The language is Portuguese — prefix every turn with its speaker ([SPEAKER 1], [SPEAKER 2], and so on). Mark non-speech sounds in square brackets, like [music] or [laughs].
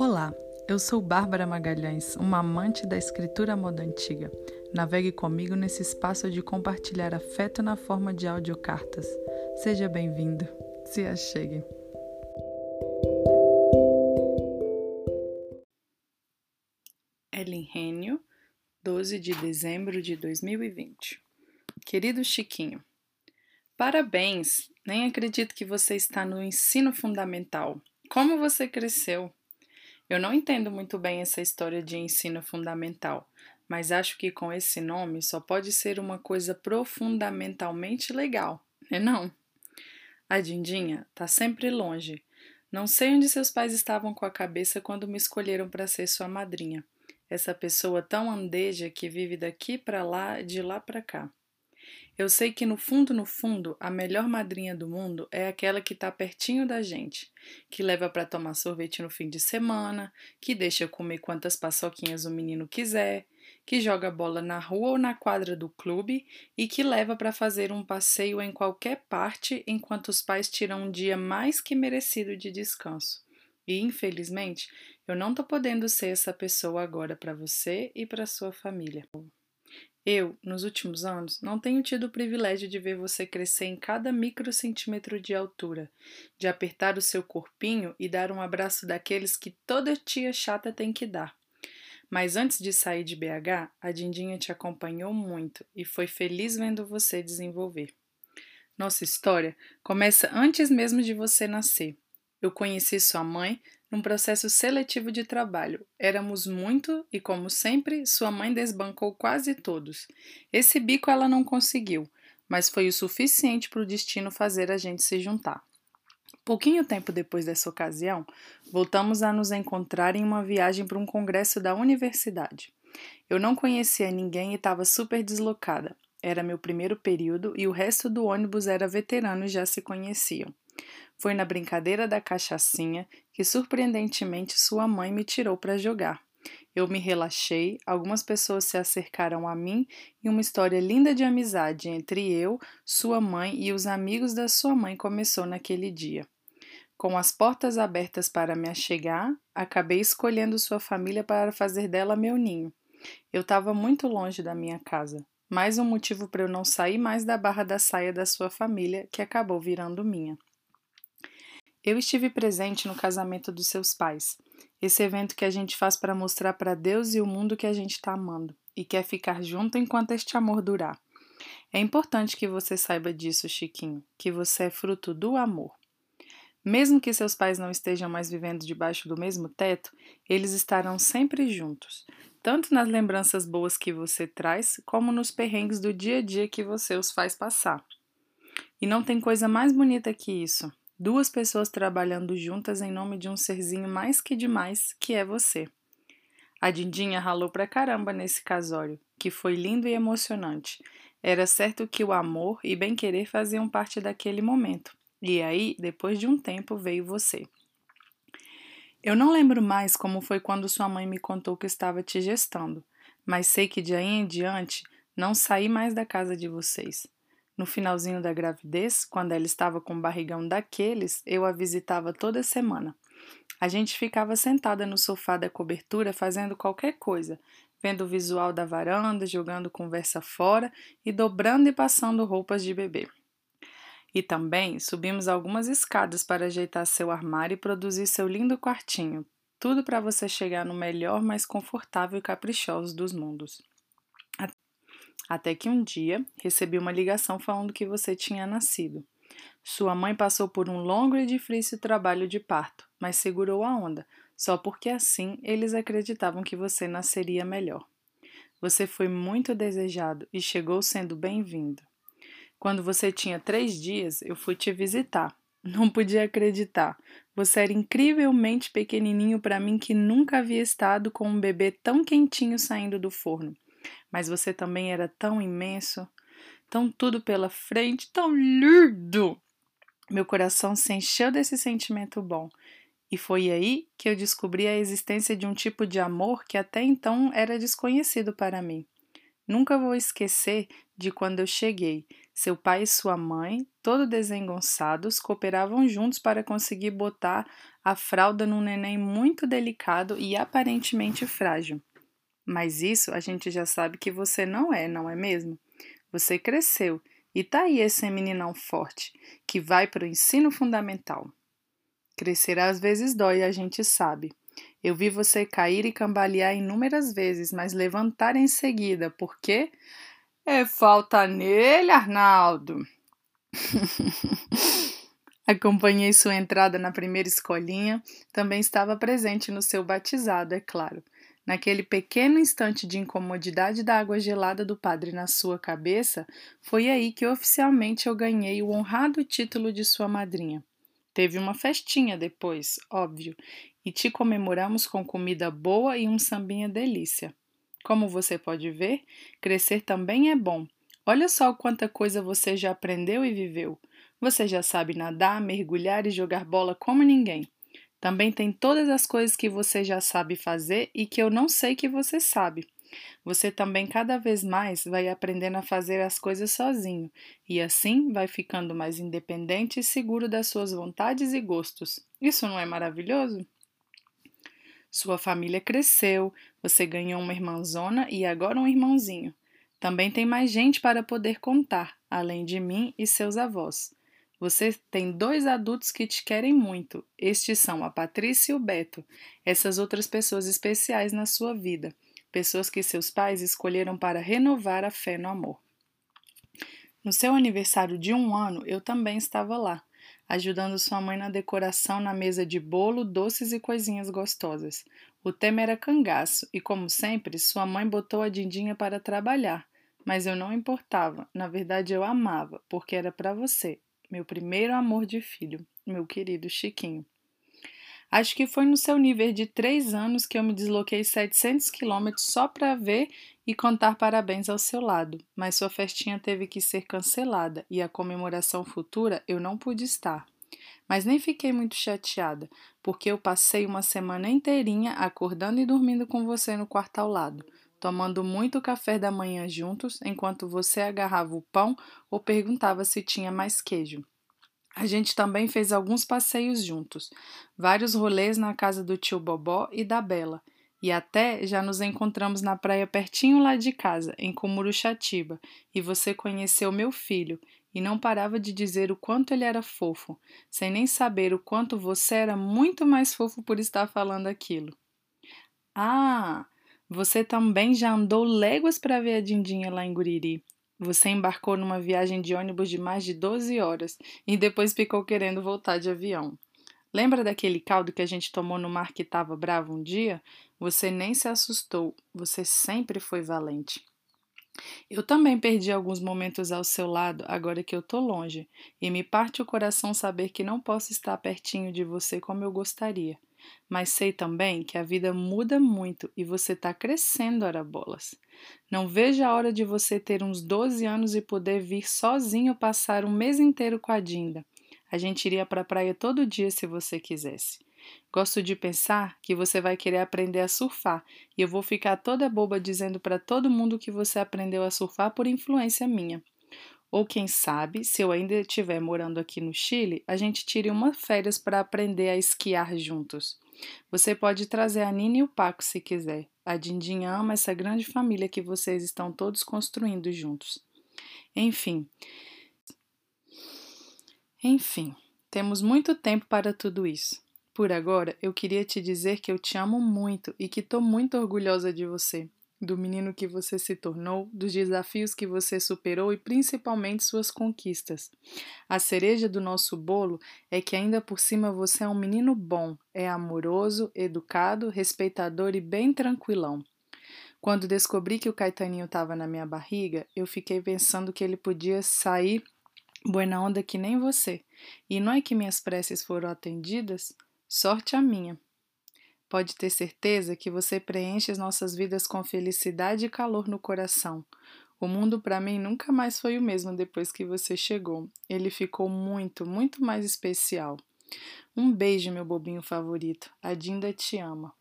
[SPEAKER 1] Olá, eu sou Bárbara Magalhães, uma amante da escritura moda antiga. Navegue comigo nesse espaço de compartilhar afeto na forma de audiocartas. Seja bem-vindo, se achegue. Ellen Rênio, 12 de dezembro de 2020. Querido Chiquinho, parabéns! Nem acredito que você está no ensino fundamental. Como você cresceu? Eu não entendo muito bem essa história de ensino fundamental, mas acho que com esse nome só pode ser uma coisa profundamentalmente legal, né não? A Dindinha tá sempre longe. Não sei onde seus pais estavam com a cabeça quando me escolheram para ser sua madrinha. Essa pessoa tão andeja que vive daqui para lá, de lá para cá. Eu sei que no fundo, no fundo, a melhor madrinha do mundo é aquela que está pertinho da gente, que leva para tomar sorvete no fim de semana, que deixa comer quantas paçoquinhas o menino quiser, que joga bola na rua ou na quadra do clube e que leva para fazer um passeio em qualquer parte enquanto os pais tiram um dia mais que merecido de descanso. E infelizmente, eu não tô podendo ser essa pessoa agora para você e para sua família. Eu, nos últimos anos, não tenho tido o privilégio de ver você crescer em cada microcentímetro de altura, de apertar o seu corpinho e dar um abraço daqueles que toda tia chata tem que dar. Mas antes de sair de BH, a Dindinha te acompanhou muito e foi feliz vendo você desenvolver. Nossa história começa antes mesmo de você nascer. Eu conheci sua mãe num processo seletivo de trabalho. Éramos muito e, como sempre, sua mãe desbancou quase todos. Esse bico ela não conseguiu, mas foi o suficiente para o destino fazer a gente se juntar. Pouquinho tempo depois dessa ocasião, voltamos a nos encontrar em uma viagem para um congresso da universidade. Eu não conhecia ninguém e estava super deslocada. Era meu primeiro período e o resto do ônibus era veterano e já se conheciam. Foi na brincadeira da cachaçinha que surpreendentemente sua mãe me tirou para jogar. Eu me relaxei, algumas pessoas se acercaram a mim e uma história linda de amizade entre eu, sua mãe e os amigos da sua mãe começou naquele dia. Com as portas abertas para me achegar, acabei escolhendo sua família para fazer dela meu ninho. Eu estava muito longe da minha casa. Mais um motivo para eu não sair mais da barra da saia da sua família, que acabou virando minha. Eu estive presente no casamento dos seus pais, esse evento que a gente faz para mostrar para Deus e o mundo que a gente está amando e quer ficar junto enquanto este amor durar. É importante que você saiba disso, Chiquinho, que você é fruto do amor. Mesmo que seus pais não estejam mais vivendo debaixo do mesmo teto, eles estarão sempre juntos, tanto nas lembranças boas que você traz, como nos perrengues do dia a dia que você os faz passar. E não tem coisa mais bonita que isso, Duas pessoas trabalhando juntas em nome de um serzinho mais que demais, que é você. A Dindinha ralou pra caramba nesse casório, que foi lindo e emocionante. Era certo que o amor e bem-querer faziam parte daquele momento. E aí, depois de um tempo, veio você. Eu não lembro mais como foi quando sua mãe me contou que estava te gestando, mas sei que de aí em diante não saí mais da casa de vocês. No finalzinho da gravidez, quando ela estava com o barrigão daqueles, eu a visitava toda semana. A gente ficava sentada no sofá da cobertura fazendo qualquer coisa, vendo o visual da varanda, jogando conversa fora e dobrando e passando roupas de bebê. E também subimos algumas escadas para ajeitar seu armário e produzir seu lindo quartinho, tudo para você chegar no melhor, mais confortável e caprichoso dos mundos. Até que um dia recebi uma ligação falando que você tinha nascido. Sua mãe passou por um longo e difícil trabalho de parto, mas segurou a onda, só porque assim eles acreditavam que você nasceria melhor. Você foi muito desejado e chegou sendo bem-vindo. Quando você tinha três dias, eu fui te visitar. Não podia acreditar. Você era incrivelmente pequenininho para mim que nunca havia estado com um bebê tão quentinho saindo do forno mas você também era tão imenso, tão tudo pela frente, tão lindo. Meu coração se encheu desse sentimento bom. E foi aí que eu descobri a existência de um tipo de amor que até então era desconhecido para mim. Nunca vou esquecer de quando eu cheguei, Seu pai e sua mãe, todo desengonçados, cooperavam juntos para conseguir botar a fralda num neném muito delicado e aparentemente frágil. Mas isso a gente já sabe que você não é, não é mesmo? Você cresceu e tá aí esse meninão forte que vai para o ensino fundamental. Crescer às vezes dói, a gente sabe. Eu vi você cair e cambalear inúmeras vezes, mas levantar em seguida, porque é falta nele, Arnaldo. [laughs] Acompanhei sua entrada na primeira escolinha, também estava presente no seu batizado, é claro. Naquele pequeno instante de incomodidade da água gelada do padre na sua cabeça, foi aí que oficialmente eu ganhei o honrado título de sua madrinha. Teve uma festinha depois, óbvio, e te comemoramos com comida boa e um sambinha delícia. Como você pode ver, crescer também é bom. Olha só quanta coisa você já aprendeu e viveu. Você já sabe nadar, mergulhar e jogar bola como ninguém. Também tem todas as coisas que você já sabe fazer e que eu não sei que você sabe. Você também cada vez mais vai aprendendo a fazer as coisas sozinho e assim vai ficando mais independente e seguro das suas vontades e gostos. Isso não é maravilhoso? Sua família cresceu, você ganhou uma irmãzona e agora um irmãozinho. Também tem mais gente para poder contar, além de mim e seus avós. Você tem dois adultos que te querem muito. Estes são a Patrícia e o Beto, essas outras pessoas especiais na sua vida, pessoas que seus pais escolheram para renovar a fé no amor. No seu aniversário de um ano, eu também estava lá ajudando sua mãe na decoração na mesa de bolo, doces e coisinhas gostosas. O tema era cangaço e, como sempre, sua mãe botou a Dindinha para trabalhar. Mas eu não importava, na verdade eu amava, porque era para você, meu primeiro amor de filho, meu querido Chiquinho. Acho que foi no seu nível de três anos que eu me desloquei 700 quilômetros só para ver e contar parabéns ao seu lado, mas sua festinha teve que ser cancelada e a comemoração futura eu não pude estar. Mas nem fiquei muito chateada, porque eu passei uma semana inteirinha acordando e dormindo com você no quarto ao lado, tomando muito café da manhã juntos enquanto você agarrava o pão ou perguntava se tinha mais queijo. A gente também fez alguns passeios juntos, vários rolês na casa do tio Bobó e da Bela, e até já nos encontramos na praia pertinho lá de casa, em Comuruxatiba, e você conheceu meu filho, e não parava de dizer o quanto ele era fofo, sem nem saber o quanto você era muito mais fofo por estar falando aquilo. Ah, você também já andou léguas para ver a Dindinha lá em Guriri. Você embarcou numa viagem de ônibus de mais de 12 horas e depois ficou querendo voltar de avião. Lembra daquele caldo que a gente tomou no mar que estava bravo um dia? Você nem se assustou, você sempre foi valente. Eu também perdi alguns momentos ao seu lado agora que eu tô longe, e me parte o coração saber que não posso estar pertinho de você como eu gostaria. Mas sei também que a vida muda muito e você está crescendo, Arabolas. Não vejo a hora de você ter uns 12 anos e poder vir sozinho passar um mês inteiro com a Dinda. A gente iria para a praia todo dia se você quisesse. Gosto de pensar que você vai querer aprender a surfar e eu vou ficar toda boba dizendo para todo mundo que você aprendeu a surfar por influência minha. Ou quem sabe, se eu ainda estiver morando aqui no Chile, a gente tire uma férias para aprender a esquiar juntos. Você pode trazer a Nina e o Paco se quiser. A Dindinha ama essa grande família que vocês estão todos construindo juntos. Enfim. Enfim, temos muito tempo para tudo isso. Por agora, eu queria te dizer que eu te amo muito e que estou muito orgulhosa de você do menino que você se tornou, dos desafios que você superou e principalmente suas conquistas. A cereja do nosso bolo é que ainda por cima você é um menino bom, é amoroso, educado, respeitador e bem tranquilão. Quando descobri que o Caetaninho estava na minha barriga, eu fiquei pensando que ele podia sair buena onda que nem você. E não é que minhas preces foram atendidas? Sorte a minha. Pode ter certeza que você preenche as nossas vidas com felicidade e calor no coração. O mundo para mim nunca mais foi o mesmo depois que você chegou. Ele ficou muito, muito mais especial. Um beijo, meu bobinho favorito. A Dinda te ama.